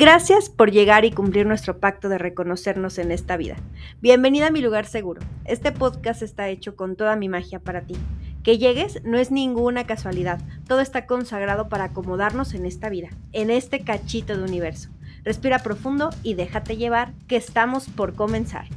Gracias por llegar y cumplir nuestro pacto de reconocernos en esta vida. Bienvenida a mi lugar seguro. Este podcast está hecho con toda mi magia para ti. Que llegues no es ninguna casualidad. Todo está consagrado para acomodarnos en esta vida, en este cachito de universo. Respira profundo y déjate llevar, que estamos por comenzar.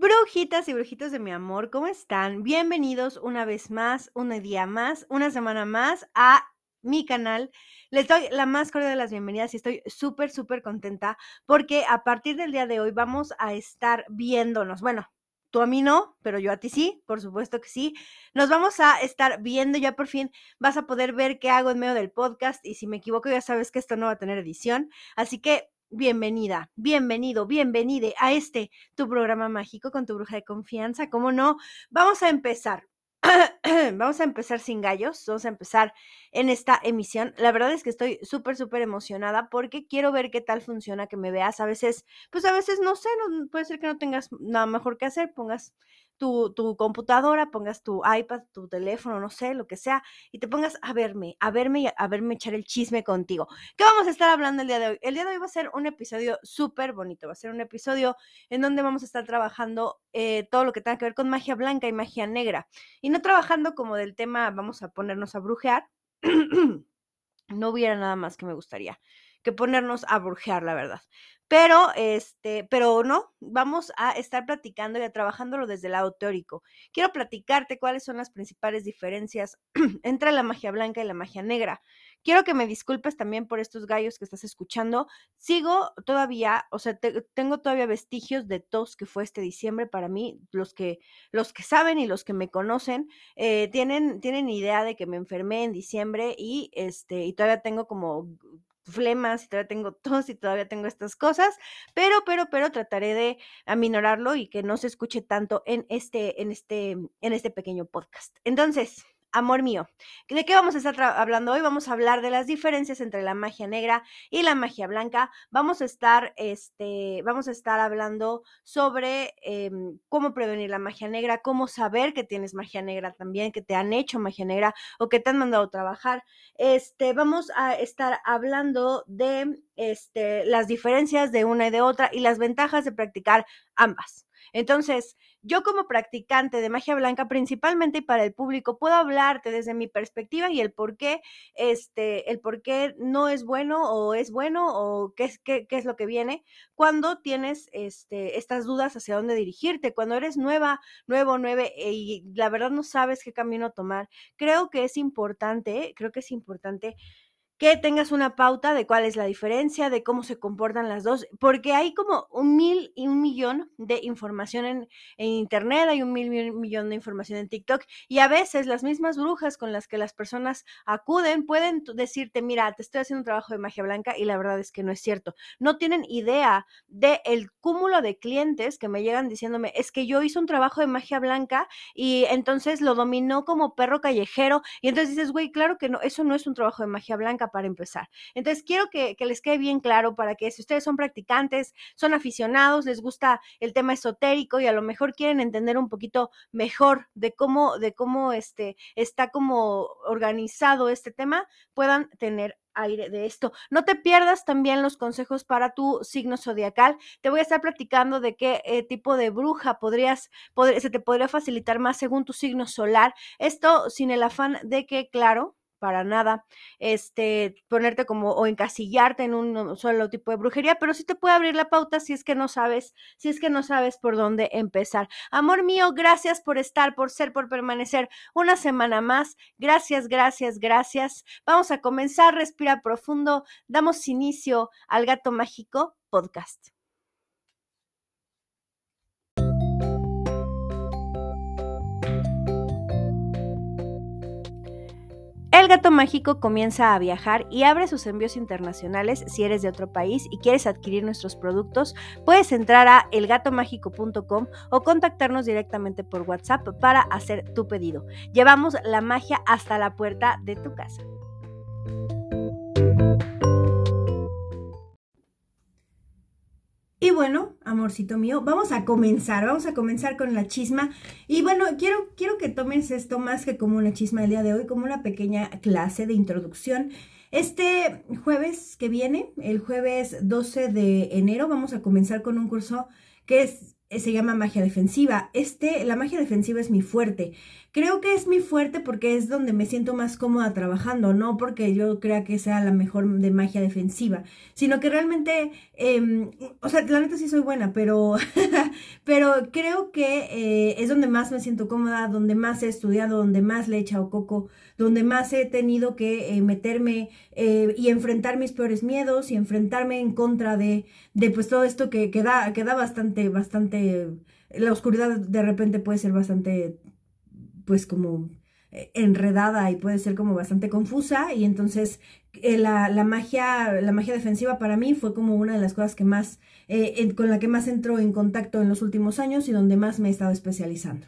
Brujitas y brujitos de mi amor, ¿cómo están? Bienvenidos una vez más, un día más, una semana más a mi canal. Les doy la más cordial de las bienvenidas y estoy súper, súper contenta porque a partir del día de hoy vamos a estar viéndonos. Bueno, tú a mí no, pero yo a ti sí, por supuesto que sí. Nos vamos a estar viendo ya por fin. Vas a poder ver qué hago en medio del podcast y si me equivoco ya sabes que esto no va a tener edición. Así que bienvenida, bienvenido, bienvenide a este tu programa mágico con tu bruja de confianza. ¿Cómo no? Vamos a empezar. vamos a empezar sin gallos, vamos a empezar en esta emisión. La verdad es que estoy súper, súper emocionada porque quiero ver qué tal funciona, que me veas. A veces, pues a veces no sé, no, puede ser que no tengas nada mejor que hacer, pongas tu, computadora, pongas tu iPad, tu teléfono, no sé, lo que sea, y te pongas a verme, a verme y a verme echar el chisme contigo. ¿Qué vamos a estar hablando el día de hoy? El día de hoy va a ser un episodio súper bonito, va a ser un episodio en donde vamos a estar trabajando eh, todo lo que tenga que ver con magia blanca y magia negra. Y no trabajando como del tema, vamos a ponernos a brujear. no hubiera nada más que me gustaría que ponernos a brujear, la verdad. Pero, este, pero no, vamos a estar platicando y trabajándolo desde el lado teórico. Quiero platicarte cuáles son las principales diferencias entre la magia blanca y la magia negra. Quiero que me disculpes también por estos gallos que estás escuchando. Sigo todavía, o sea, tengo todavía vestigios de tos que fue este diciembre para mí. Los que, los que saben y los que me conocen eh, tienen, tienen idea de que me enfermé en diciembre y, este, y todavía tengo como flemas y todavía tengo tos y todavía tengo estas cosas, pero, pero, pero trataré de aminorarlo y que no se escuche tanto en este, en este, en este pequeño podcast. Entonces, amor mío. ¿De qué vamos a estar hablando hoy? Vamos a hablar de las diferencias entre la magia negra y la magia blanca. Vamos a estar, este, vamos a estar hablando sobre em, cómo prevenir la magia negra, cómo saber que tienes magia negra también, que te han hecho magia negra o que te han mandado trabajar. Este, vamos a estar hablando de este, las diferencias de una y de otra y las ventajas de practicar ambas. Entonces, yo como practicante de magia blanca, principalmente para el público, puedo hablarte desde mi perspectiva y el por qué, este, el por qué no es bueno o es bueno o qué es, qué, qué es lo que viene cuando tienes este, estas dudas hacia dónde dirigirte, cuando eres nueva, nuevo, nueve y la verdad no sabes qué camino tomar. Creo que es importante, creo que es importante que tengas una pauta de cuál es la diferencia, de cómo se comportan las dos, porque hay como un mil y un millón de información en, Internet, hay un mil y un millón de información en TikTok, y a veces las mismas brujas con las que las personas acuden pueden decirte, mira, te estoy haciendo un trabajo de magia blanca y la verdad es que no es cierto. No tienen idea del el cúmulo de clientes que me llegan diciéndome, es que yo hice un trabajo de magia blanca y entonces lo dominó como perro callejero, y entonces dices, güey, claro que no, eso no es un trabajo de magia blanca para empezar. Entonces, quiero que, les quede bien claro para que si ustedes son practicantes, son aficionados, les gusta el tema esotérico y a lo mejor quieren entender un poquito mejor de cómo, de cómo este, está como organizado este tema, puedan tener aire de esto. No te pierdas también los consejos para tu signo zodiacal. Te voy a estar platicando de qué eh, tipo de bruja podrías, se te podría facilitar más según tu signo solar. Esto sin el afán de que, claro, para nada este, ponerte como o encasillarte en un solo tipo de brujería, pero sí te puede abrir la pauta si es que no sabes, si es que no sabes por dónde empezar. Amor mío, gracias por estar, por ser, por permanecer una semana más. Gracias, gracias, gracias. Vamos a comenzar, respira profundo, damos inicio al Gato Mágico podcast. El gato mágico comienza a viajar y abre sus envíos internacionales. Si eres de otro país y quieres adquirir nuestros productos, puedes entrar a elgatomágico.com o contactarnos directamente por WhatsApp para hacer tu pedido. Llevamos la magia hasta la puerta de tu casa. Bueno, amorcito mío, vamos a comenzar, vamos a comenzar con la chisma. Y bueno, quiero, quiero que tomes esto más que como una chisma del día de hoy, como una pequeña clase de introducción. Este jueves que viene, el jueves 12 de enero, vamos a comenzar con un curso que es, se llama magia defensiva. Este, la magia defensiva es mi fuerte. Creo que es mi fuerte porque es donde me siento más cómoda trabajando, no porque yo crea que sea la mejor de magia defensiva, sino que realmente, em, o sea, la neta sí soy buena, pero, pero creo que eh, es donde más me siento cómoda, donde más he estudiado, donde más le he echado coco, donde más he tenido que eh, meterme eh, y enfrentar mis peores miedos y enfrentarme en contra de, de pues todo esto que, que da bastante, bastante, la oscuridad de repente puede ser bastante pues como eh, enredada y puede ser como bastante confusa y entonces eh, la, la, magia, la magia defensiva para mí fue como una de las cosas que más eh, con la que más entro en contacto en los últimos años y donde más me he estado especializando.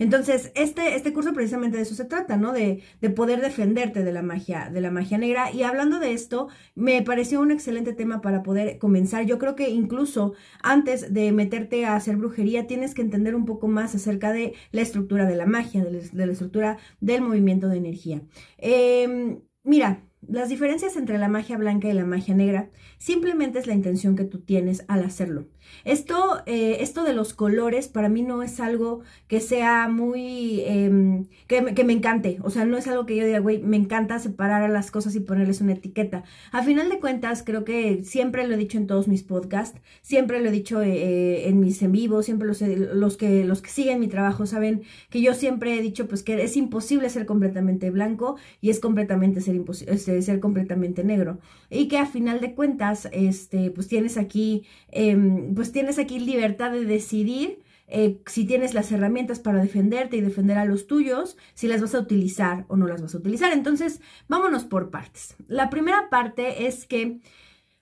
Entonces, este, este curso precisamente de eso se trata, ¿no? De, de poder defenderte de la magia, de la magia negra. Y hablando de esto, me pareció un excelente tema para poder comenzar. Yo creo que incluso antes de meterte a hacer brujería, tienes que entender un poco más acerca de la estructura de la magia, de la, estructura del movimiento de energía. Eh, mira, las diferencias entre la magia blanca y la magia negra simplemente es la intención que tú tienes al hacerlo. Esto, eh, esto de los colores para mí no es algo que sea muy, em, que, me encante. O sea, no es algo que yo diga, güey, me encanta separar las cosas y ponerles una etiqueta. A final de cuentas, creo que siempre lo he dicho en todos mis podcasts, siempre lo he dicho eh, eh, en mis en vivos, siempre los, los, que, los que siguen mi trabajo saben que yo siempre he dicho pues que es imposible ser completamente blanco y es completamente ser, este, ser completamente negro. Y que a final de cuentas, este, pues tienes aquí, em, pues tienes aquí libertad de decidir eh, si tienes las herramientas para defenderte y defender a los tuyos, si las vas a utilizar o no las vas a utilizar. Entonces, vámonos por partes. La primera parte es que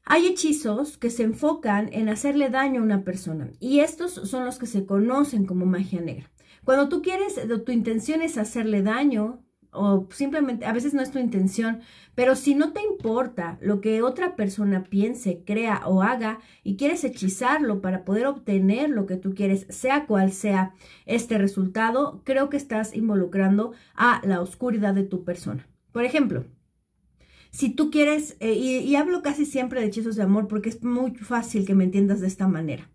hay hechizos que se enfocan en hacerle daño a una persona y estos son los que se conocen como magia negra. Cuando tú quieres, tu intención es hacerle daño, o simplemente, a veces no es tu intención, pero si no te importa lo que otra persona piense, crea o haga y quieres hechizarlo para poder obtener lo que tú quieres, sea cual sea este resultado, creo que estás involucrando a la oscuridad de tu persona. Por ejemplo, si tú quieres, eh, y, hablo casi siempre de hechizos de amor porque es muy fácil que me entiendas de esta manera.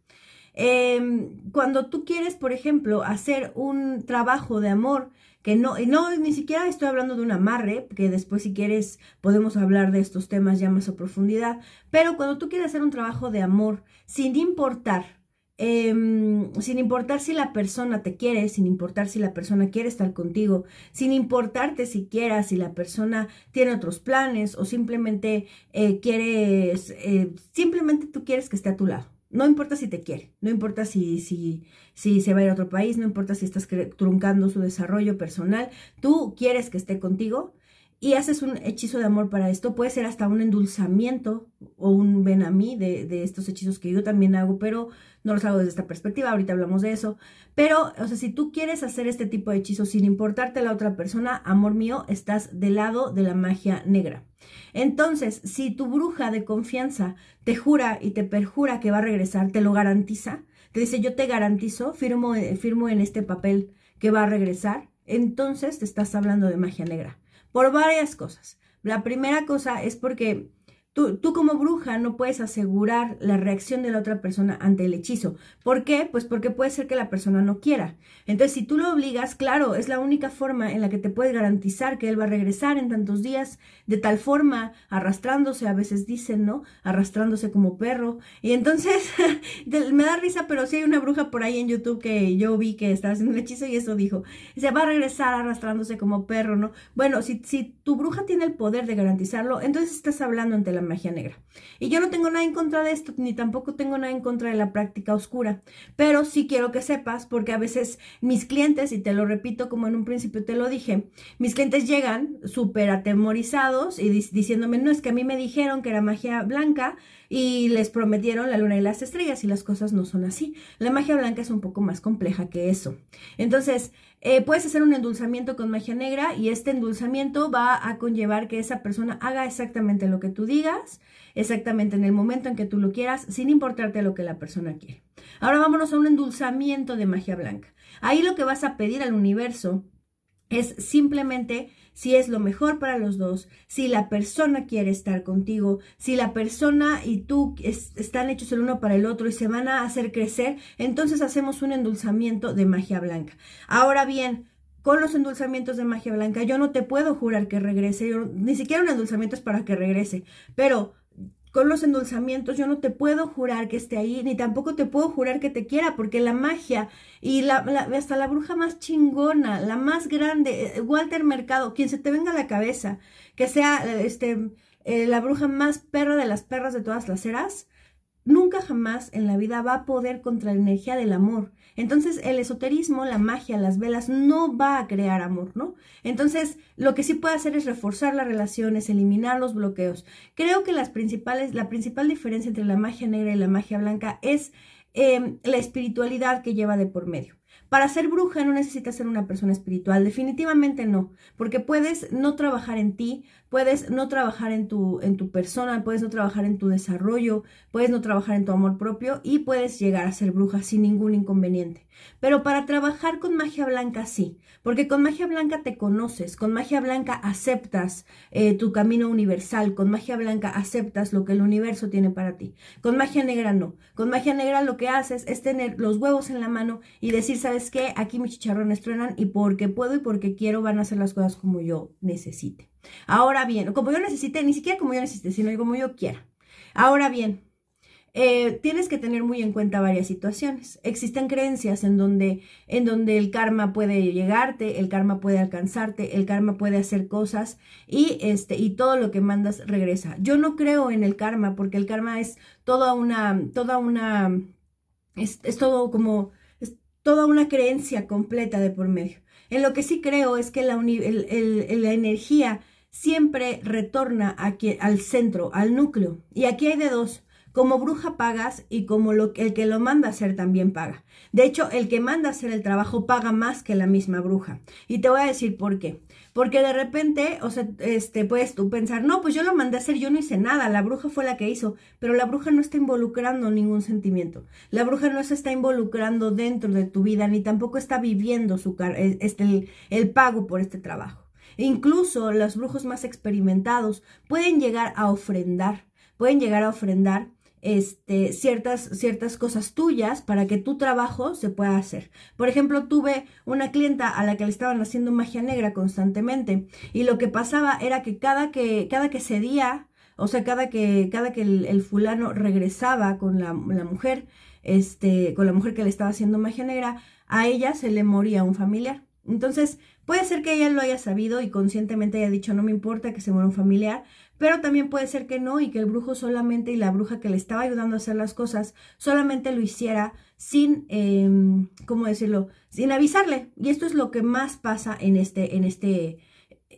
Em, cuando tú quieres, por ejemplo, hacer un trabajo de amor, que no, no, ni siquiera estoy hablando de un amarre, que después si quieres podemos hablar de estos temas ya más a profundidad, pero cuando tú quieres hacer un trabajo de amor, sin importar, em, sin importar si la persona te quiere, sin importar si la persona quiere estar contigo, sin importarte siquiera si la persona tiene otros planes o simplemente eh, quieres, eh, simplemente tú quieres que esté a tu lado. No importa si te quiere, no importa si, si, si se va a ir a otro país, no importa si estás truncando su desarrollo personal, tú quieres que esté contigo y haces un hechizo de amor para esto. Puede ser hasta un endulzamiento o un ven a mí de, de estos hechizos que yo también hago, pero no los hago desde esta perspectiva, ahorita hablamos de eso. Pero, o sea, si tú quieres hacer este tipo de hechizos sin importarte la otra persona, amor mío, estás del lado de la magia negra. Entonces, si tu bruja de confianza te jura y te perjura que va a regresar, te lo garantiza, te dice yo te garantizo, firmo, firmo en este papel que va a regresar, entonces te estás hablando de magia negra. Por varias cosas. La primera cosa es porque Tú, como bruja no puedes asegurar la reacción de la otra persona ante el hechizo. ¿Por qué? Pues porque puede ser que la persona no quiera. Entonces, si tú lo obligas, claro, es la única forma en la que te puedes garantizar que él va a regresar en tantos días, de tal forma, arrastrándose, a veces dicen, ¿no? Arrastrándose como perro. Y entonces, me da risa, pero sí hay una bruja por ahí en YouTube que yo vi que estaba haciendo un hechizo y eso dijo, se va a regresar arrastrándose como perro, ¿no? Bueno, si, si tu bruja tiene el poder de garantizarlo, entonces estás hablando ante la magia negra. Y yo no tengo nada en contra de esto, ni tampoco tengo nada en contra de la práctica oscura, pero sí quiero que sepas, porque a veces mis clientes, y te lo repito como en un principio te lo dije, mis clientes llegan súper atemorizados y diciéndome, no, es que a mí me dijeron que era magia blanca, y les prometieron la luna y las estrellas y las cosas no son así. La magia blanca es un poco más compleja que eso. Entonces, eh, puedes hacer un endulzamiento con magia negra y este endulzamiento va a conllevar que esa persona haga exactamente lo que tú digas, exactamente en el momento en que tú lo quieras, sin importarte lo que la persona quiere. Ahora vámonos a un endulzamiento de magia blanca. Ahí lo que vas a pedir al universo es simplemente si es lo mejor para los dos, si la persona quiere estar contigo, si la persona y tú están hechos el uno para el otro y se van a hacer crecer, entonces hacemos un endulzamiento de magia blanca. Ahora bien, con los endulzamientos de magia blanca, yo no te puedo jurar que regrese, ni siquiera un endulzamiento es para que regrese, pero con los endulzamientos yo no te puedo jurar que esté ahí, ni tampoco te puedo jurar que te quiera, porque la magia y la, hasta la bruja más chingona, la más grande, eh, Walter Mercado, quien se te venga a la cabeza, que sea este, eh, la bruja más perra de las perras de todas las eras, nunca jamás en la vida va a poder contra la energía del amor. Entonces el esoterismo, la magia, las velas no va a crear amor, ¿no? Entonces lo que sí puede hacer es reforzar las relaciones, eliminar los bloqueos. Creo que las principales, la principal diferencia entre la magia negra y la magia blanca es em, la espiritualidad que lleva de por medio. Para ser bruja no necesitas ser una persona espiritual, definitivamente no, porque puedes no trabajar en ti, puedes no trabajar en tu, en tu persona, puedes no trabajar en tu desarrollo, puedes no trabajar en tu amor propio y puedes llegar a ser bruja sin ningún inconveniente. Pero para trabajar con magia blanca sí, porque con magia blanca te conoces, con magia blanca aceptas eh, tu camino universal, con magia blanca aceptas lo que el universo tiene para ti. Con magia negra no. Con magia negra lo que haces es tener los huevos en la mano y decir, ¿sabes qué? Aquí mis chicharrones truenan y porque puedo y porque quiero van a hacer las cosas como yo necesite. Ahora bien, como yo necesite, ni siquiera como yo necesite, sino como yo quiera. Ahora bien, eh, tienes que tener muy en cuenta varias situaciones. Existen creencias en donde, en donde el karma puede llegarte, el karma puede alcanzarte, el karma puede hacer cosas y, este, y todo lo que mandas regresa. Yo no creo en el karma porque el karma es toda una, toda una, es, todo como, es toda una creencia completa de por medio. En lo que sí creo es que la, la energía siempre retorna aquí, al centro, al núcleo. Y aquí hay de dos como bruja pagas y como lo, el que lo manda a hacer también paga. De hecho, el que manda a hacer el trabajo paga más que la misma bruja. Y te voy a decir por qué. Porque de repente, o sea, este, puedes tú pensar, no, pues yo lo mandé a hacer, yo no hice nada, la bruja fue la que hizo, pero la bruja no está involucrando ningún sentimiento. La bruja no se está involucrando dentro de tu vida, ni tampoco está viviendo su, este, el, el pago por este trabajo. Incluso los brujos más experimentados pueden llegar a ofrendar, pueden llegar a ofrendar este, ciertas, ciertas cosas tuyas para que tu trabajo se pueda hacer. Por ejemplo, tuve una clienta a la que le estaban haciendo magia negra constantemente y lo que pasaba era que cada que, cada que cedía, o sea, cada que, cada que el, fulano regresaba con la, la, mujer, este, con la mujer que le estaba haciendo magia negra, a ella se le moría un familiar. Entonces, puede ser que ella lo haya sabido y conscientemente haya dicho, no me importa que se muera un familiar, pero también puede ser que no y que el brujo solamente y la bruja que le estaba ayudando a hacer las cosas solamente lo hiciera sin, eh, ¿cómo decirlo? Sin avisarle. Y esto es lo que más pasa en este, en este,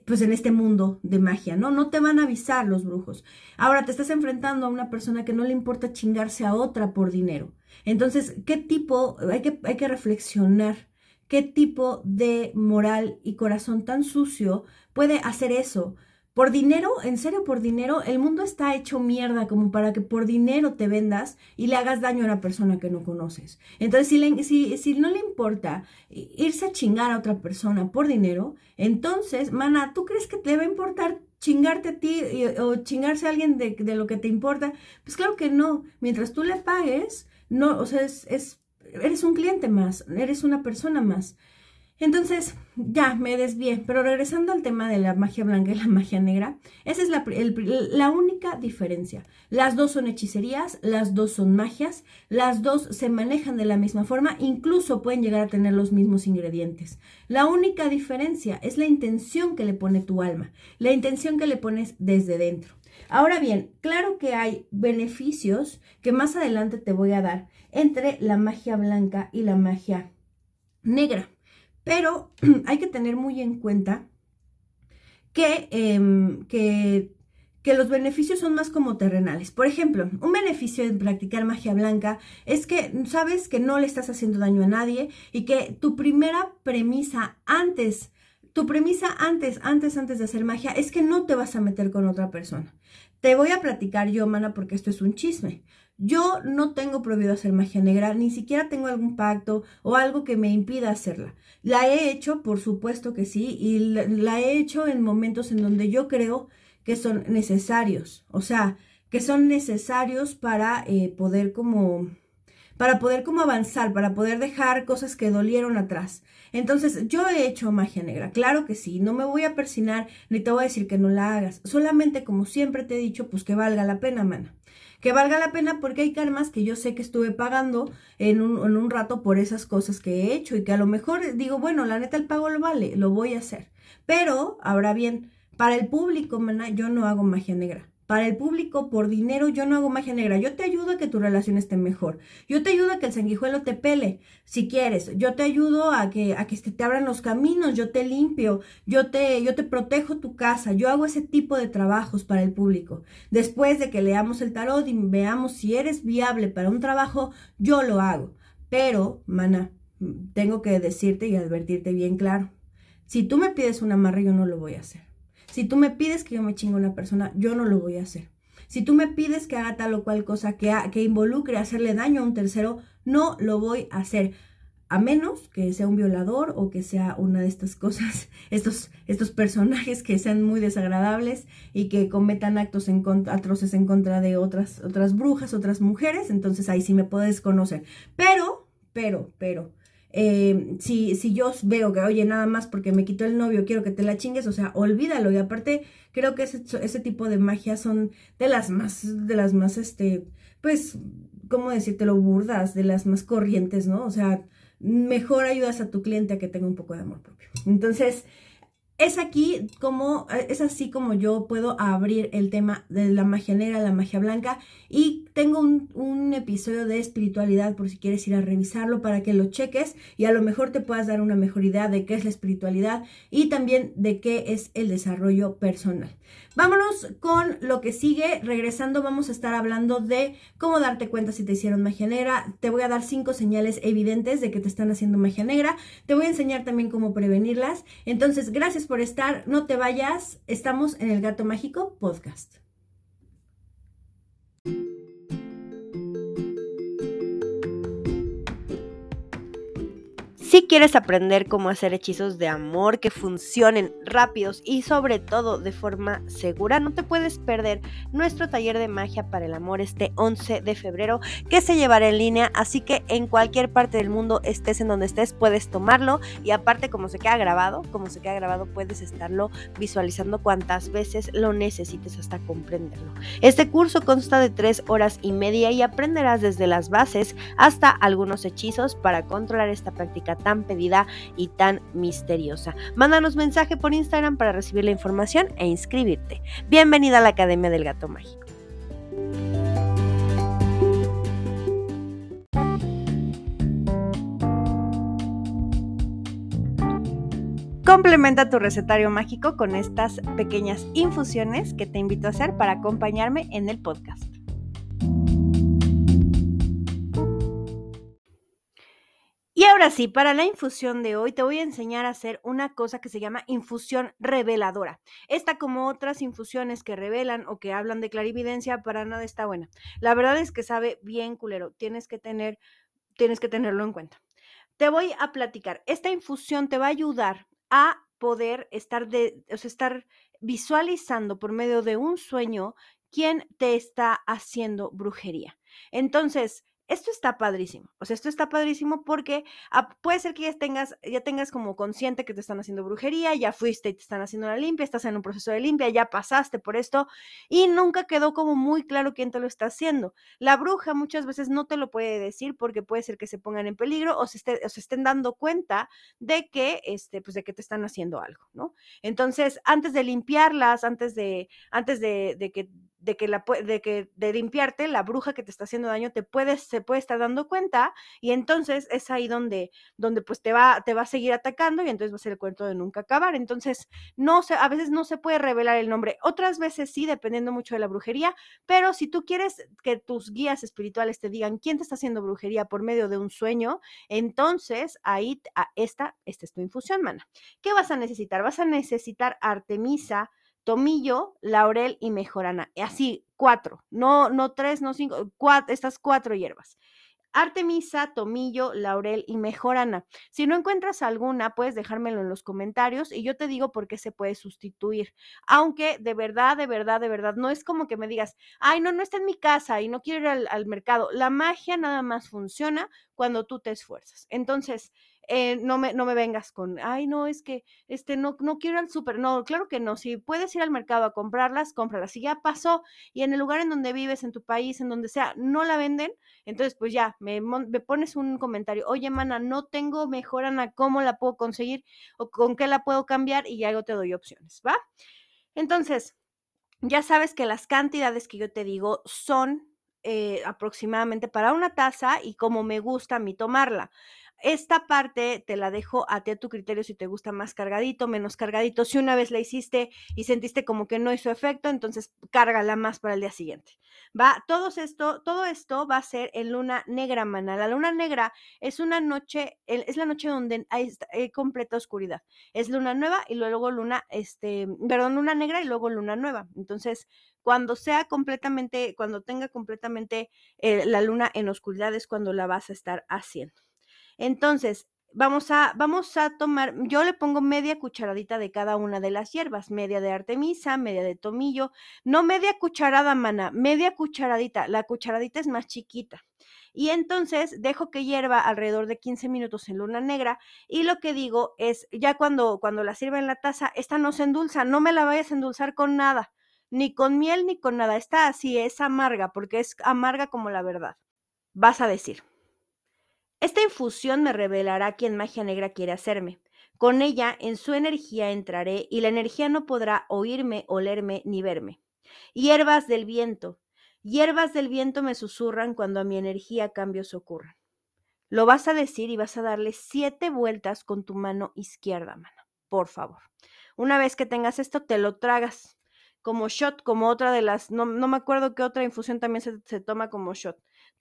pues en este mundo de magia, ¿no? No te van a avisar los brujos. Ahora te estás enfrentando a una persona que no le importa chingarse a otra por dinero. Entonces, ¿qué tipo? Hay que, hay que reflexionar. ¿Qué tipo de moral y corazón tan sucio puede hacer eso? Por dinero, en serio, por dinero, el mundo está hecho mierda como para que por dinero te vendas y le hagas daño a una persona que no conoces. Entonces, si, si, no le importa irse a chingar a otra persona por dinero, entonces, mana, ¿tú crees que te va a importar chingarte a ti o chingarse a alguien de, de, lo que te importa? Pues claro que no. Mientras tú le pagues, no, o sea, es, es, eres un cliente más, eres una persona más. Entonces, ya me desvié, pero regresando al tema de la magia blanca y la magia negra, esa es la, la, única diferencia. Las dos son hechicerías, las dos son magias, las dos se manejan de la misma forma, incluso pueden llegar a tener los mismos ingredientes. La única diferencia es la intención que le pone tu alma, la intención que le pones desde dentro. Ahora bien, claro que hay beneficios que más adelante te voy a dar entre la magia blanca y la magia negra. Pero hay que tener muy en cuenta que, em, que, que los beneficios son más como terrenales. Por ejemplo, un beneficio de practicar magia blanca es que sabes que no le estás haciendo daño a nadie y que tu primera premisa antes, tu premisa antes, antes, antes de hacer magia es que no te vas a meter con otra persona. Te voy a platicar yo, mana, porque esto es un chisme. Yo no tengo prohibido hacer magia negra, ni siquiera tengo algún pacto o algo que me impida hacerla. La he hecho, por supuesto que sí, y la, he hecho en momentos en donde yo creo que son necesarios, o sea, que son necesarios para eh, poder como para poder como avanzar, para poder dejar cosas que dolieron atrás. Entonces, yo he hecho magia negra, claro que sí, no me voy a persinar ni te voy a decir que no la hagas, solamente como siempre te he dicho, pues que valga la pena, mana. Que valga la pena porque hay karmas que yo sé que estuve pagando en un, en un rato por esas cosas que he hecho y que a lo mejor digo, bueno, la neta el pago lo vale, lo voy a hacer. Pero, ahora bien, para el público, yo no hago magia negra. Para el público, por dinero, yo no hago magia negra. Yo te ayudo a que tu relación esté mejor. Yo te ayudo a que el sanguijuelo te pele, si quieres. Yo te ayudo a que, a que te abran los caminos. Yo te limpio. Yo te, yo te protejo tu casa. Yo hago ese tipo de trabajos para el público. Después de que leamos el tarot y veamos si eres viable para un trabajo, yo lo hago. Pero, mana, tengo que decirte y advertirte bien claro. Si tú me pides un amarre, yo no lo voy a hacer. Si tú me pides que yo me chingue a una persona, yo no lo voy a hacer. Si tú me pides que haga tal o cual cosa que, que involucre hacerle daño a un tercero, no lo voy a hacer. A menos que sea un violador o que sea una de estas cosas, estos, estos personajes que sean muy desagradables y que cometan actos en atroces en contra de otras, otras brujas, otras mujeres, entonces ahí sí me puedes conocer. Pero, pero, pero, eh, si, si yo veo que, oye, nada más porque me quitó el novio, quiero que te la chingues, o sea, olvídalo. Y aparte, creo que ese, tipo de magia son de las más, de las más, este, pues, ¿cómo decírtelo? Burdas, de las más corrientes, ¿no? O sea, mejor ayudas a tu cliente a que tenga un poco de amor propio. Entonces, es aquí como, es así como yo puedo abrir el tema de la magia negra, la magia blanca y tengo un, episodio de espiritualidad por si quieres ir a revisarlo para que lo cheques y a lo mejor te puedas dar una mejor idea de qué es la espiritualidad y también de qué es el desarrollo personal. Vámonos con lo que sigue. Regresando vamos a estar hablando de cómo darte cuenta si te hicieron magia negra. Te voy a dar cinco señales evidentes de que te están haciendo magia negra. Te voy a enseñar también cómo prevenirlas. Entonces, gracias por estar. No te vayas. Estamos en el Gato Mágico Podcast. Si quieres aprender cómo hacer hechizos de amor que funcionen rápidos y sobre todo de forma segura, no te puedes perder nuestro taller de magia para el amor este 11 de febrero que se llevará en línea, así que en cualquier parte del mundo estés en donde estés puedes tomarlo y aparte como se queda grabado, como se queda grabado puedes estarlo visualizando cuantas veces lo necesites hasta comprenderlo. Este curso consta de tres horas y media y aprenderás desde las bases hasta algunos hechizos para controlar esta práctica tan pedida y tan misteriosa. Mándanos mensaje por Instagram para recibir la información e inscribirte. Bienvenida a la Academia del Gato Mágico. Complementa tu recetario mágico con estas pequeñas infusiones que te invito a hacer para acompañarme en el podcast. Y ahora sí, para la infusión de hoy te voy a enseñar a hacer una cosa que se llama infusión reveladora. Esta como otras infusiones que revelan o que hablan de clarividencia para nada está buena. La verdad es que sabe bien culero, tienes que tener tienes que tenerlo en cuenta. Te voy a platicar. Esta infusión te va a ayudar a poder estar de o sea, estar visualizando por medio de un sueño quién te está haciendo brujería. Entonces, esto está padrísimo. O sea, esto está padrísimo porque ah, puede ser que ya tengas, ya tengas como consciente que te están haciendo brujería, ya fuiste y te están haciendo la limpia, estás en un proceso de limpia, ya pasaste por esto y nunca quedó como muy claro quién te lo está haciendo. La bruja muchas veces no te lo puede decir porque puede ser que se pongan en peligro o se, esté, se estén dando cuenta de que, este, pues de que te están haciendo algo, ¿no? Entonces, antes de limpiarlas, antes de, antes de, de que de que, la, de que de limpiarte, la bruja que te está haciendo daño te puede, se puede estar dando cuenta y entonces es ahí donde, donde pues te va, te va a seguir atacando y entonces va a ser el cuento de nunca acabar. Entonces, no se, a veces no se puede revelar el nombre, otras veces sí, dependiendo mucho de la brujería, pero si tú quieres que tus guías espirituales te digan quién te está haciendo brujería por medio de un sueño, entonces ahí esta, esta es tu infusión, mana. ¿Qué vas a necesitar? Vas a necesitar Artemisa, tomillo, laurel y mejorana. Así, cuatro, no, no tres, no cinco, cuatro, estas cuatro hierbas. Artemisa, tomillo, laurel y mejorana. Si no encuentras alguna, puedes dejármelo en los comentarios y yo te digo por qué se puede sustituir. Aunque de verdad, de verdad, de verdad, no es como que me digas, ay, no, no está en mi casa y no quiero ir al, al mercado. La magia nada más funciona cuando tú te esfuerzas. Entonces, eh, no, me, no me vengas con, ay, no, es que este, no, no quiero al súper. No, claro que no. Si puedes ir al mercado a comprarlas, cómpralas. Si ya pasó y en el lugar en donde vives, en tu país, en donde sea, no la venden, entonces pues ya, me, me pones un comentario, oye, mana, no tengo mejor, Ana, ¿cómo la puedo conseguir? ¿O con qué la puedo cambiar? Y ya yo te doy opciones, ¿va? Entonces, ya sabes que las cantidades que yo te digo son eh, aproximadamente para una taza y como me gusta a mí tomarla. Esta parte te la dejo a ti a tu criterio si te gusta más cargadito, menos cargadito. Si una vez la hiciste y sentiste como que no hizo efecto, entonces cárgala más para el día siguiente. Va, todo esto, todo esto va a ser en luna negra, mana. La luna negra es una noche, es la noche donde hay, completa oscuridad. Es luna nueva y luego luna, este, perdón, luna negra y luego luna nueva. Entonces, cuando sea completamente, cuando tenga completamente eh, la luna en oscuridad es cuando la vas a estar haciendo. Entonces, vamos a, vamos a tomar, yo le pongo media cucharadita de cada una de las hierbas, media de artemisa, media de tomillo, no media cucharada, mana, media cucharadita, la cucharadita es más chiquita. Y entonces dejo que hierva alrededor de 15 minutos en luna negra y lo que digo es, ya cuando, cuando la sirva en la taza, esta no se endulza, no me la vayas a endulzar con nada, ni con miel ni con nada, está así, es amarga, porque es amarga como la verdad. Vas a decir, esta infusión me revelará quién magia negra quiere hacerme. Con ella, en su energía entraré y la energía no podrá oírme, olerme ni verme. Hierbas del viento. Hierbas del viento me susurran cuando a mi energía cambios ocurran. Lo vas a decir y vas a darle siete vueltas con tu mano izquierda, mano. Por favor. Una vez que tengas esto, te lo tragas como shot, como otra de las, no, me acuerdo qué otra infusión también se, se toma como shot.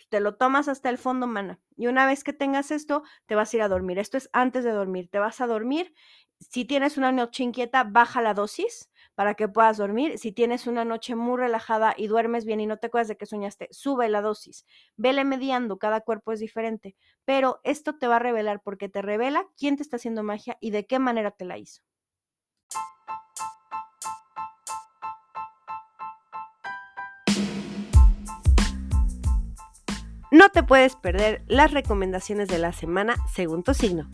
Te lo tomas hasta el fondo, mana. Y una vez que tengas esto, te vas a ir a dormir. Esto es antes de dormir. Te vas a dormir. Si tienes una noche inquieta, baja la dosis para que puedas dormir. Si tienes una noche muy relajada y duermes bien y no te acuerdas de que soñaste, sube la dosis. Vele mediando, cada cuerpo es diferente. Pero esto te va a revelar porque te revela quién te está haciendo magia y de qué manera te la hizo. No te puedes perder las recomendaciones de la semana según tu signo.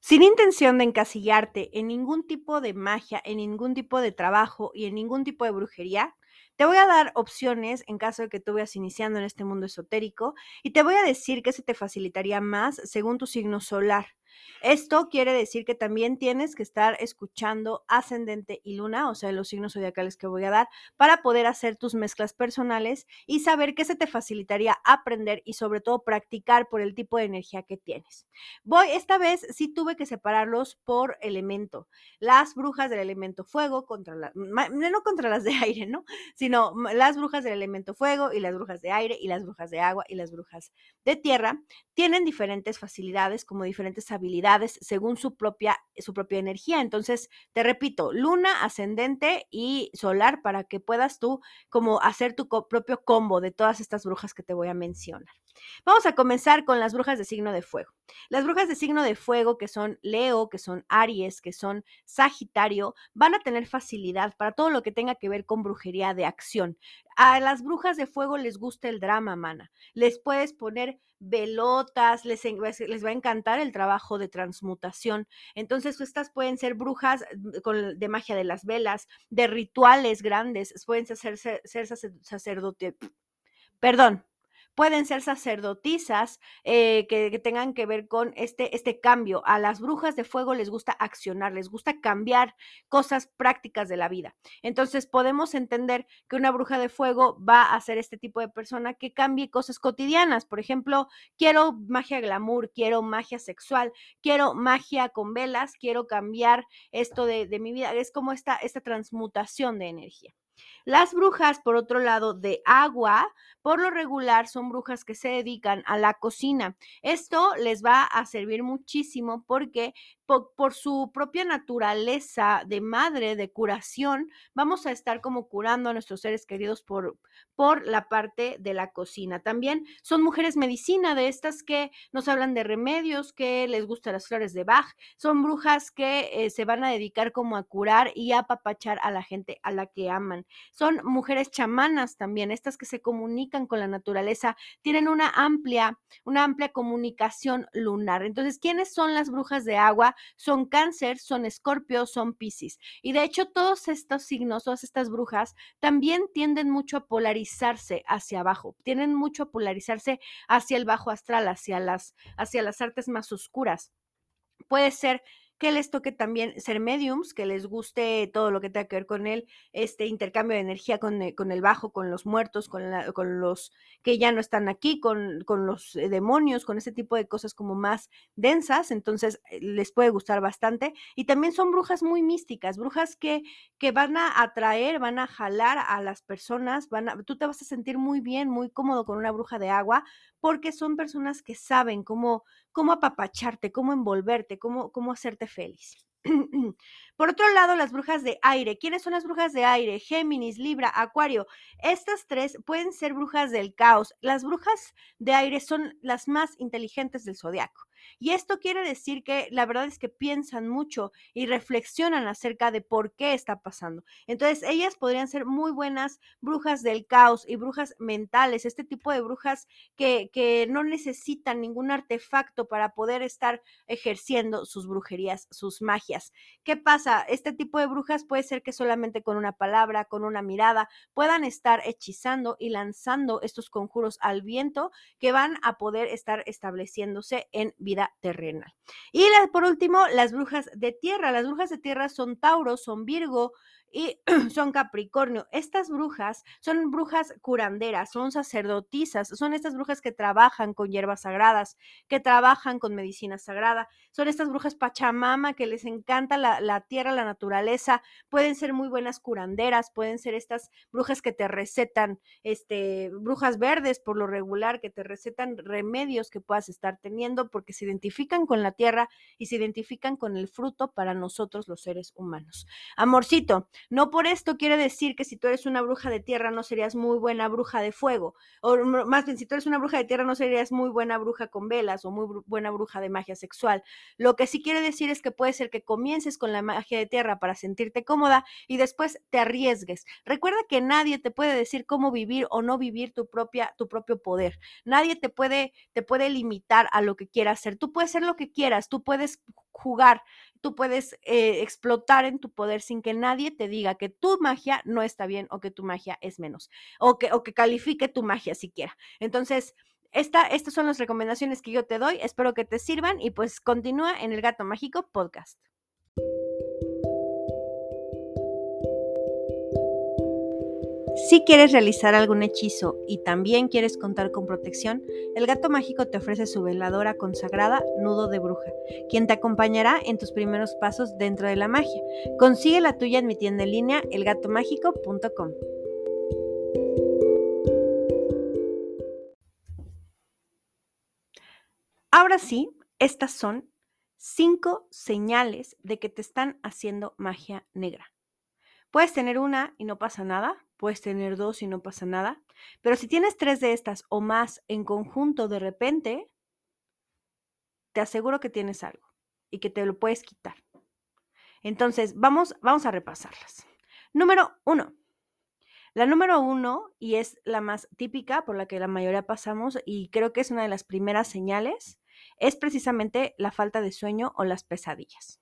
Sin intención de encasillarte en ningún tipo de magia, en ningún tipo de trabajo y en ningún tipo de brujería, te voy a dar opciones en caso de que tú vayas iniciando en este mundo esotérico y te voy a decir que se te facilitaría más según tu signo solar. Esto quiere decir que también tienes que estar escuchando ascendente y luna, o sea, los signos zodiacales que voy a dar, para poder hacer tus mezclas personales y saber qué se te facilitaría aprender y sobre todo practicar por el tipo de energía que tienes. Voy, esta vez sí tuve que separarlos por elemento. Las brujas del elemento fuego contra las, no contra las de aire, ¿no? Sino las brujas del elemento fuego y las brujas de aire y las brujas de agua y las brujas de tierra tienen diferentes facilidades como diferentes habilidades según su propia, su propia energía. Entonces, te repito, luna, ascendente y solar para que puedas tú como hacer tu propio combo de todas estas brujas que te voy a mencionar. Vamos a comenzar con las brujas de signo de fuego. Las brujas de signo de fuego, que son Leo, que son Aries, que son Sagitario, van a tener facilidad para todo lo que tenga que ver con brujería de acción. A las brujas de fuego les gusta el drama, mana. Les puedes poner velotas, les, les, va a encantar el trabajo de transmutación. Entonces, estas pueden ser brujas mm, de magia de las velas, de rituales grandes, pueden ser, ser sacerdote, perdón, pueden ser sacerdotisas eh, que, tengan que ver con este, este cambio. A las brujas de fuego les gusta accionar, les gusta cambiar cosas prácticas de la vida. Entonces podemos entender que una bruja de fuego va a ser este tipo de persona que cambie cosas cotidianas. Por ejemplo, quiero magia glamour, quiero magia sexual, quiero magia con velas, quiero cambiar esto de, de mi vida. Es como esta, esta transmutación de energía. Las brujas, por otro lado, de agua, por lo regular son brujas que se dedican a la cocina. Esto les va a servir muchísimo porque por, su propia naturaleza de madre, de curación, vamos a estar como curando a nuestros seres queridos por, por la parte de la cocina. También son mujeres medicina, de estas que nos hablan de remedios, que les gustan las flores de Bach. Son brujas que eh, se van a dedicar como a curar y a apapachar a la gente a la que aman. Son mujeres chamanas también, estas que se comunican con la naturaleza, tienen una amplia, una amplia comunicación lunar. Entonces, ¿quiénes son las brujas de agua? Son cáncer, son escorpio, son piscis. Y de hecho todos estos signos, todas estas brujas, también tienden mucho a polarizarse hacia abajo, tienen mucho a polarizarse hacia el bajo astral, hacia las, hacia las artes más oscuras. Puede ser que les toque también ser mediums, que les guste todo lo que tenga que ver con el este intercambio de energía con, eh, con el bajo, con los muertos, con, con, los que ya no están aquí, con, con los eh, demonios, con ese tipo de cosas como más densas, entonces eh, les puede gustar bastante. Y también son brujas muy místicas, brujas que, que van a atraer, van a jalar a las personas, van a, tú te vas a sentir muy bien, muy cómodo con una bruja de agua, porque son personas que saben cómo, cómo apapacharte, cómo envolverte, cómo, cómo hacerte feliz. Por otro lado, las brujas de aire. ¿Quiénes son las brujas de aire? Géminis, Libra, Acuario. Estas tres pueden ser brujas del caos. Las brujas de aire son las más inteligentes del zodiaco. Y esto quiere decir que la verdad es que piensan mucho y reflexionan acerca de por qué está pasando. Entonces, ellas podrían ser muy buenas brujas del caos y brujas mentales, este tipo de brujas que, que no necesitan ningún artefacto para poder estar ejerciendo sus brujerías, sus magias. ¿Qué pasa? Este tipo de brujas puede ser que solamente con una palabra, con una mirada, puedan estar hechizando y lanzando estos conjuros al viento que van a poder estar estableciéndose en vida terrenal. Y por último, las brujas de tierra. Las brujas de tierra son Tauro, son Virgo, y son Capricornio. Estas brujas son brujas curanderas, son sacerdotisas, son estas brujas que trabajan con hierbas sagradas, que trabajan con medicina sagrada, son estas brujas pachamama que les encanta la, la tierra, la naturaleza, pueden ser muy buenas curanderas, pueden ser estas brujas que te recetan, este, brujas verdes por lo regular, que te recetan remedios que puedas estar teniendo porque se identifican con la tierra y se identifican con el fruto para nosotros los seres humanos. Amorcito, no por esto quiere decir que si tú eres una bruja de tierra no serías muy buena bruja de fuego, o más bien si tú eres una bruja de tierra no serías muy buena bruja con velas o muy buena bruja de magia sexual. Lo que sí quiere decir es que puede ser que comiences con la magia de tierra para sentirte cómoda y después te arriesgues. Recuerda que nadie te puede decir cómo vivir o no vivir tu propia tu propio poder. Nadie te puede te puede limitar a lo que quieras hacer. Tú puedes ser lo que quieras, tú puedes jugar tú puedes eh, explotar en tu poder sin que nadie te diga que tu magia no está bien o que tu magia es menos, o que, o que califique tu magia siquiera. Entonces, esta, estas son las recomendaciones que yo te doy, espero que te sirvan y pues continúa en el Gato Mágico Podcast. Si quieres realizar algún hechizo y también quieres contar con protección, el gato mágico te ofrece su veladora consagrada Nudo de Bruja, quien te acompañará en tus primeros pasos dentro de la magia. Consigue la tuya en mi tienda en línea elgatomágico.com. Ahora sí, estas son cinco señales de que te están haciendo magia negra. Puedes tener una y no pasa nada, puedes tener dos y no pasa nada, pero si tienes tres de estas o más en conjunto de repente, te aseguro que tienes algo y que te lo puedes quitar. Entonces, vamos, vamos a repasarlas. Número uno. La número uno, y es la más típica por la que la mayoría pasamos, y creo que es una de las primeras señales, es precisamente la falta de sueño o las pesadillas.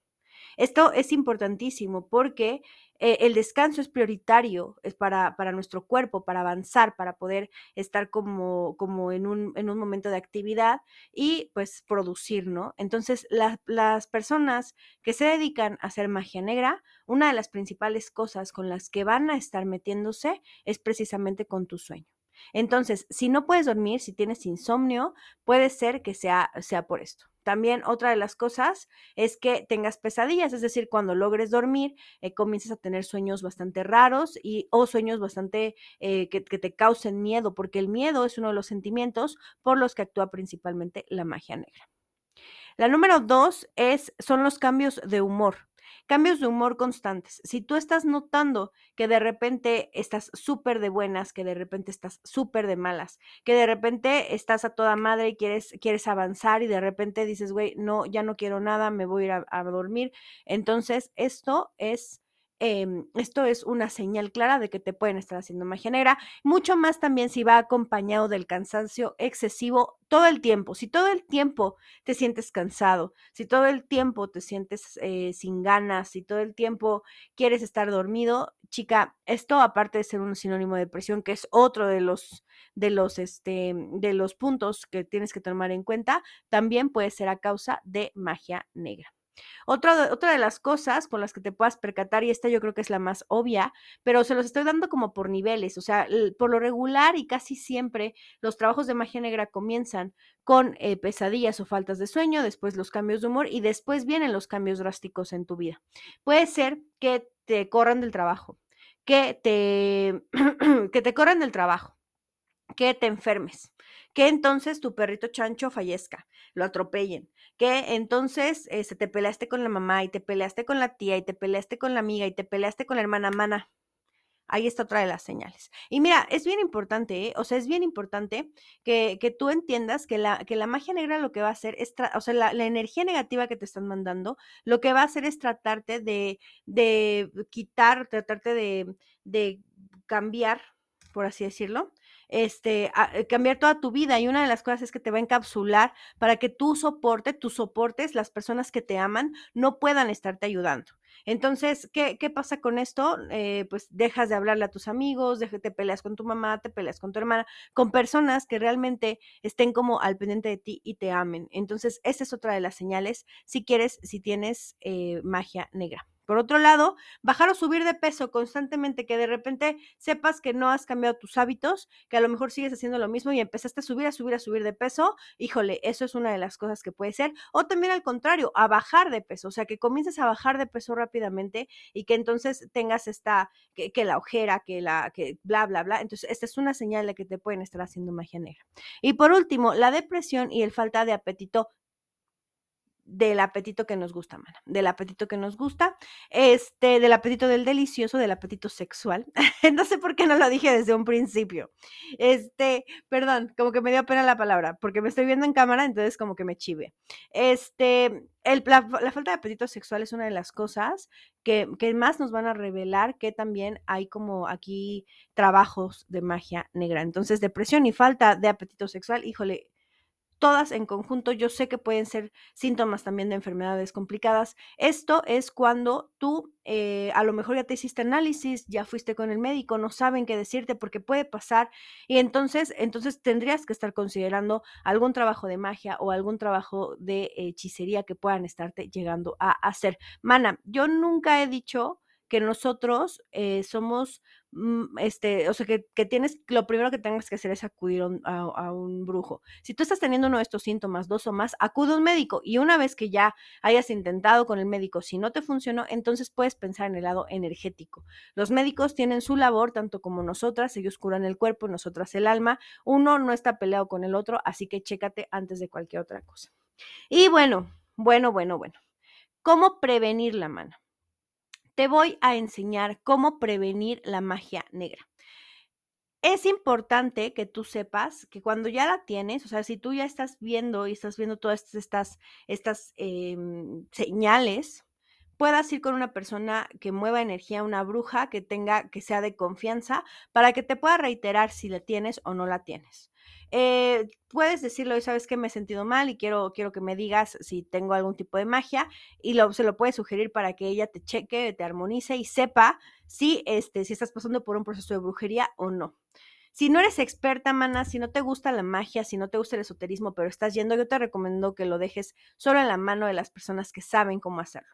Esto es importantísimo porque eh, el descanso es prioritario es para, para, nuestro cuerpo, para avanzar, para poder estar como, como en, un, en un momento de actividad y pues producir, ¿no? Entonces, las personas que se dedican a hacer magia negra, una de las principales cosas con las que van a estar metiéndose es precisamente con tu sueño. Entonces, si no puedes dormir, si tienes insomnio, puede ser que sea, sea por esto. También otra de las cosas es que tengas pesadillas, es decir, cuando logres dormir, eh, comiences a tener sueños bastante raros y, o sueños bastante eh, que, que te causen miedo, porque el miedo es uno de los sentimientos por los que actúa principalmente la magia negra. La número dos es, son los cambios de humor. Cambios de humor constantes. Si tú estás notando que de repente estás súper de buenas, que de repente estás súper de malas, que de repente estás a toda madre y quieres, quieres avanzar y de repente dices, güey, no, ya no quiero nada, me voy a ir a, a dormir. Entonces, esto es Em, esto es una señal clara de que te pueden estar haciendo magia negra. Mucho más también si va acompañado del cansancio excesivo todo el tiempo. Si todo el tiempo te sientes cansado, si todo el tiempo te sientes eh, sin ganas, si todo el tiempo quieres estar dormido, chica, esto aparte de ser un sinónimo de depresión, que es otro de los de los este de los puntos que tienes que tomar en cuenta, también puede ser a causa de magia negra. Otra, otra de las cosas con las que te puedas percatar, y esta yo creo que es la más obvia, pero se los estoy dando como por niveles, o sea, por lo regular y casi siempre los trabajos de magia negra comienzan con eh, pesadillas o faltas de sueño, después los cambios de humor y después vienen los cambios drásticos en tu vida. Puede ser que te corran del trabajo, que te, que te corran del trabajo, que te enfermes, que entonces tu perrito chancho fallezca, lo atropellen, que entonces este, te peleaste con la mamá y te peleaste con la tía y te peleaste con la amiga y te peleaste con la hermana, mana. Ahí está otra de las señales. Y mira, es bien importante, ¿eh? o sea, es bien importante que, que, tú entiendas que la, que la magia negra lo que va a hacer es, o sea, la, la, energía negativa que te están mandando, lo que va a hacer es tratarte de, de quitar, tratarte de, de cambiar, por así decirlo, este, eh, cambiar toda tu vida. Y una de las cosas es que te va a encapsular para que tu soporte, tus soportes, las personas que te aman, no puedan estarte ayudando. Entonces, ¿qué, qué pasa con esto? Eh, pues dejas de hablarle a tus amigos, te peleas con tu mamá, te peleas con tu hermana, con personas que realmente estén como al pendiente de ti y te amen. Entonces, esa es otra de las señales si quieres, si tienes eh, magia negra. Por otro lado, bajar o subir de peso constantemente, que de repente sepas que no has cambiado tus hábitos, que a lo mejor sigues haciendo lo mismo y empezaste a subir, a subir, a subir de peso, híjole, eso es una de las cosas que puede ser. O también al contrario, a bajar de peso, o sea, que comiences a bajar de peso rápidamente y que entonces tengas esta, que, la ojera, que la, que bla, bla, bla. Entonces, esta es una señal de que te pueden estar haciendo magia negra. Y por último, la depresión y el falta de apetito del apetito que nos gusta, mana, del apetito que nos gusta, este, del apetito del delicioso, del apetito sexual. no sé por qué no lo dije desde un principio. Este, perdón, como que me dio pena la palabra, porque me estoy viendo en cámara, entonces como que me chive. Este, el, la, falta de apetito sexual es una de las cosas que, que más nos van a revelar que también hay como aquí trabajos de magia negra. Entonces, depresión y falta de apetito sexual, híjole, todas en conjunto, yo sé que pueden ser síntomas también de enfermedades complicadas. Esto es cuando tú eh, a lo mejor ya te hiciste análisis, ya fuiste con el médico, no saben qué decirte porque puede pasar y entonces, entonces tendrías que estar considerando algún trabajo de magia o algún trabajo de hechicería que puedan estarte llegando a hacer. Mana, yo nunca he dicho que nosotros eh, somos, mm, este, o sea, que, que, tienes, lo primero que tengas que hacer es acudir a a un, brujo. Si tú estás teniendo uno de estos síntomas, dos o más, acude a un médico y una vez que ya hayas intentado con el médico, si no te funcionó, entonces puedes pensar en el lado energético. Los médicos tienen su labor, tanto como nosotras, ellos curan el cuerpo, nosotras el alma, uno no está peleado con el otro, así que chécate antes de cualquier otra cosa. Y bueno, bueno, bueno, bueno. ¿Cómo prevenir la mano? Te voy a enseñar cómo prevenir la magia negra. Es importante que tú sepas que cuando ya la tienes, o sea, si tú ya estás viendo y estás viendo todas estas, estas eh, señales, puedas ir con una persona que mueva energía, una bruja que tenga, que sea de confianza, para que te pueda reiterar si la tienes o no la tienes. Eh, puedes decirlo y sabes que me he sentido mal y quiero, quiero que me digas si tengo algún tipo de magia y lo, se lo puedes sugerir para que ella te cheque, te armonice y sepa si, este, si estás pasando por un proceso de brujería o no. Si no eres experta, mana, si no te gusta la magia, si no te gusta el esoterismo, pero estás yendo, yo te recomiendo que lo dejes solo en la mano de las personas que saben cómo hacerlo.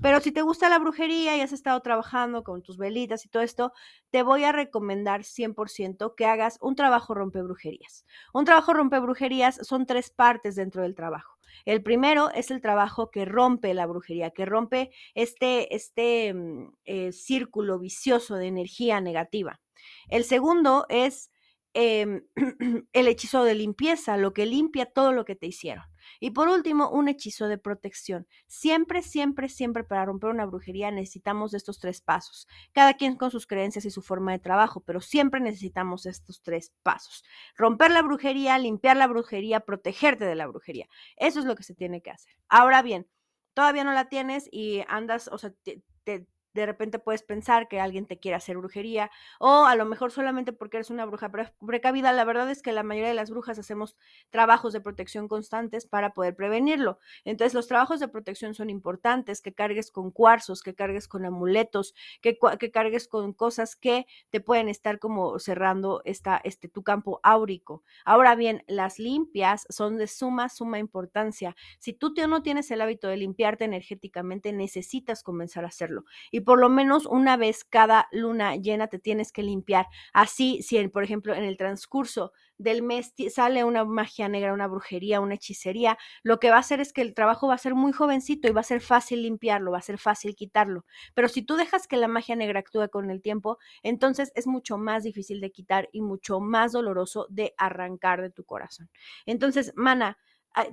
Pero si te gusta la brujería y has estado trabajando con tus velitas y todo esto, te voy a recomendar 100% que hagas un trabajo rompe brujerías. Un trabajo rompe brujerías son tres partes dentro del trabajo. El primero es el trabajo que rompe la brujería, que rompe este, este mm, eh, círculo vicioso de energía negativa. El segundo es em, el hechizo de limpieza, lo que limpia todo lo que te hicieron. Y por último, un hechizo de protección. Siempre, siempre, siempre para romper una brujería necesitamos estos tres pasos. Cada quien con sus creencias y su forma de trabajo, pero siempre necesitamos estos tres pasos. Romper la brujería, limpiar la brujería, protegerte de la brujería. Eso es lo que se tiene que hacer. Ahora bien, todavía no la tienes y andas, o sea, te, de repente puedes pensar que alguien te quiere hacer brujería o a lo mejor solamente porque eres una bruja precavida. La verdad es que la mayoría de las brujas hacemos trabajos de protección constantes para poder prevenirlo. Entonces los trabajos de protección son importantes, que cargues con cuarzos, que cargues con amuletos, que, que cargues con cosas que te pueden estar como cerrando esta, este, tu campo áurico. Ahora bien, las limpias son de suma, suma importancia. Si tú no tienes el hábito de limpiarte energéticamente, necesitas comenzar a hacerlo. Y por lo menos una vez cada luna llena te tienes que limpiar. Así, si por ejemplo en el transcurso del mes sale una magia negra, una brujería, una hechicería, lo que va a hacer es que el trabajo va a ser muy jovencito y va a ser fácil limpiarlo, va a ser fácil quitarlo. Pero si tú dejas que la magia negra actúe con el tiempo, entonces es mucho más difícil de quitar y mucho más doloroso de arrancar de tu corazón. Entonces, mana,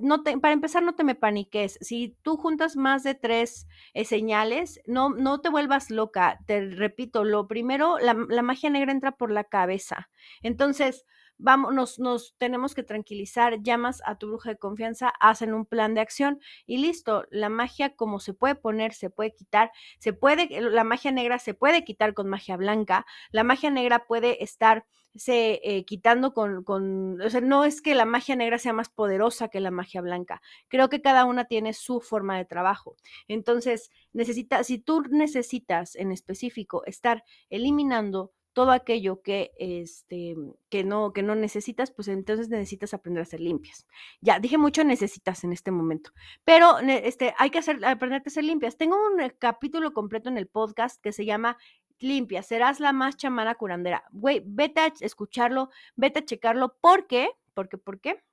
no para empezar, no te me paniques. Si tú juntas más de tres eh, señales, no, no te vuelvas loca. Te repito, lo primero, la, la magia negra entra por la cabeza. Entonces, vamos, nos, tenemos que tranquilizar, llamas a tu bruja de confianza, hacen un plan de acción y listo, la magia como se puede poner, se puede quitar, se puede, la magia negra se puede quitar con magia blanca, la magia negra puede estar se eh, quitando con, con, o sea, no es que la magia negra sea más poderosa que la magia blanca, creo que cada una tiene su forma de trabajo. Entonces, necesita, si tú necesitas en específico estar eliminando todo aquello que, este, que, no, que no necesitas, pues entonces necesitas aprender a ser limpias. Ya, dije mucho necesitas en este momento, pero este, hay que hacer, aprender a ser limpias. Tengo un eh, capítulo completo en el podcast que se llama Limpia, serás la más chamana curandera. Güey, vete a escucharlo, vete a checarlo. ¿Por qué? Porque, ¿por qué?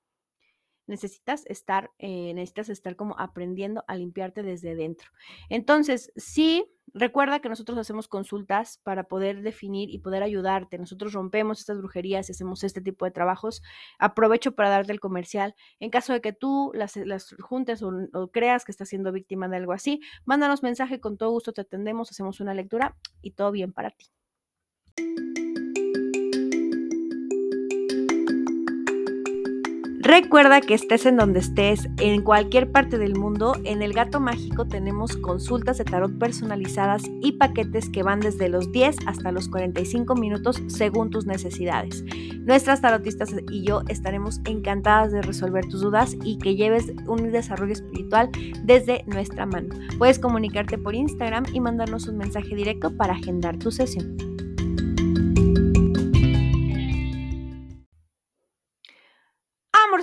necesitas estar, eh, necesitas estar como aprendiendo a limpiarte desde dentro. Entonces, sí, recuerda que nosotros hacemos consultas para poder definir y poder ayudarte. Nosotros rompemos estas brujerías y hacemos este tipo de trabajos. Aprovecho para darte el comercial. En caso de que tú las, las juntes o, o creas que estás siendo víctima de algo así, mándanos mensaje, con todo gusto te atendemos, hacemos una lectura y todo bien para ti. Recuerda que estés en donde estés, en cualquier parte del mundo, en El Gato Mágico tenemos consultas de tarot personalizadas y paquetes que van desde los 10 hasta los 45 minutos según tus necesidades. Nuestras tarotistas y yo estaremos encantadas de resolver tus dudas y que lleves un desarrollo espiritual desde nuestra mano. Puedes comunicarte por Instagram y mandarnos un mensaje directo para agendar tu sesión.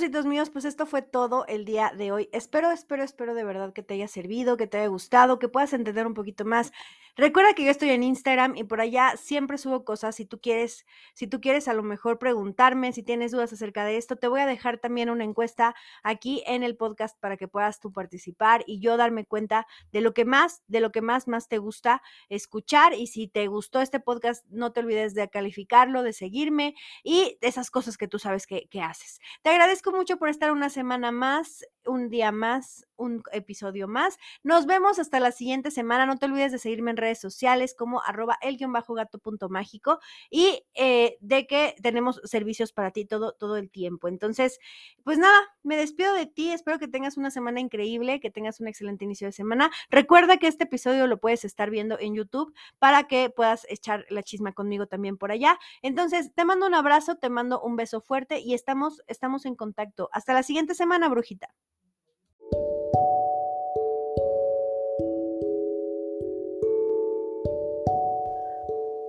Amorcitos míos, pues esto fue todo el día de hoy. Espero, espero, espero de verdad que te haya servido, que te haya gustado, que puedas entender un poquito más Recuerda que yo estoy en Instagram y por allá siempre subo cosas. Si tú quieres, si tú quieres a lo mejor preguntarme, si tienes dudas acerca de esto, te voy a dejar también una encuesta aquí en el podcast para que puedas tú participar y yo darme cuenta de lo que más, de lo que más, más te gusta escuchar. Y si te gustó este podcast, no te olvides de calificarlo, de seguirme y de esas cosas que tú sabes que, que haces. Te agradezco mucho por estar una semana más un día más, un episodio más. Nos vemos hasta la siguiente semana. No te olvides de seguirme en redes sociales como arroba el bajo gato punto mágico y eh, de que tenemos servicios para ti todo, todo el tiempo. Entonces, pues nada, me despido de ti. Espero que tengas una semana increíble, que tengas un excelente inicio de semana. Recuerda que este episodio lo puedes estar viendo en YouTube para que puedas echar la chisma conmigo también por allá. Entonces, te mando un abrazo, te mando un beso fuerte y estamos, estamos en contacto. Hasta la siguiente semana, brujita.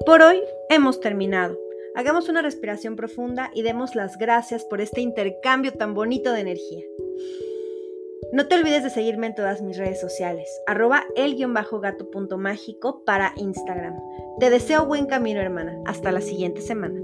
Por hoy hemos terminado. Hagamos una respiración profunda y demos las gracias por este intercambio tan bonito de energía. No te olvides de seguirme en todas mis redes sociales, arroba el-gato.mágico para Instagram. Te deseo buen camino, hermana. Hasta la siguiente semana.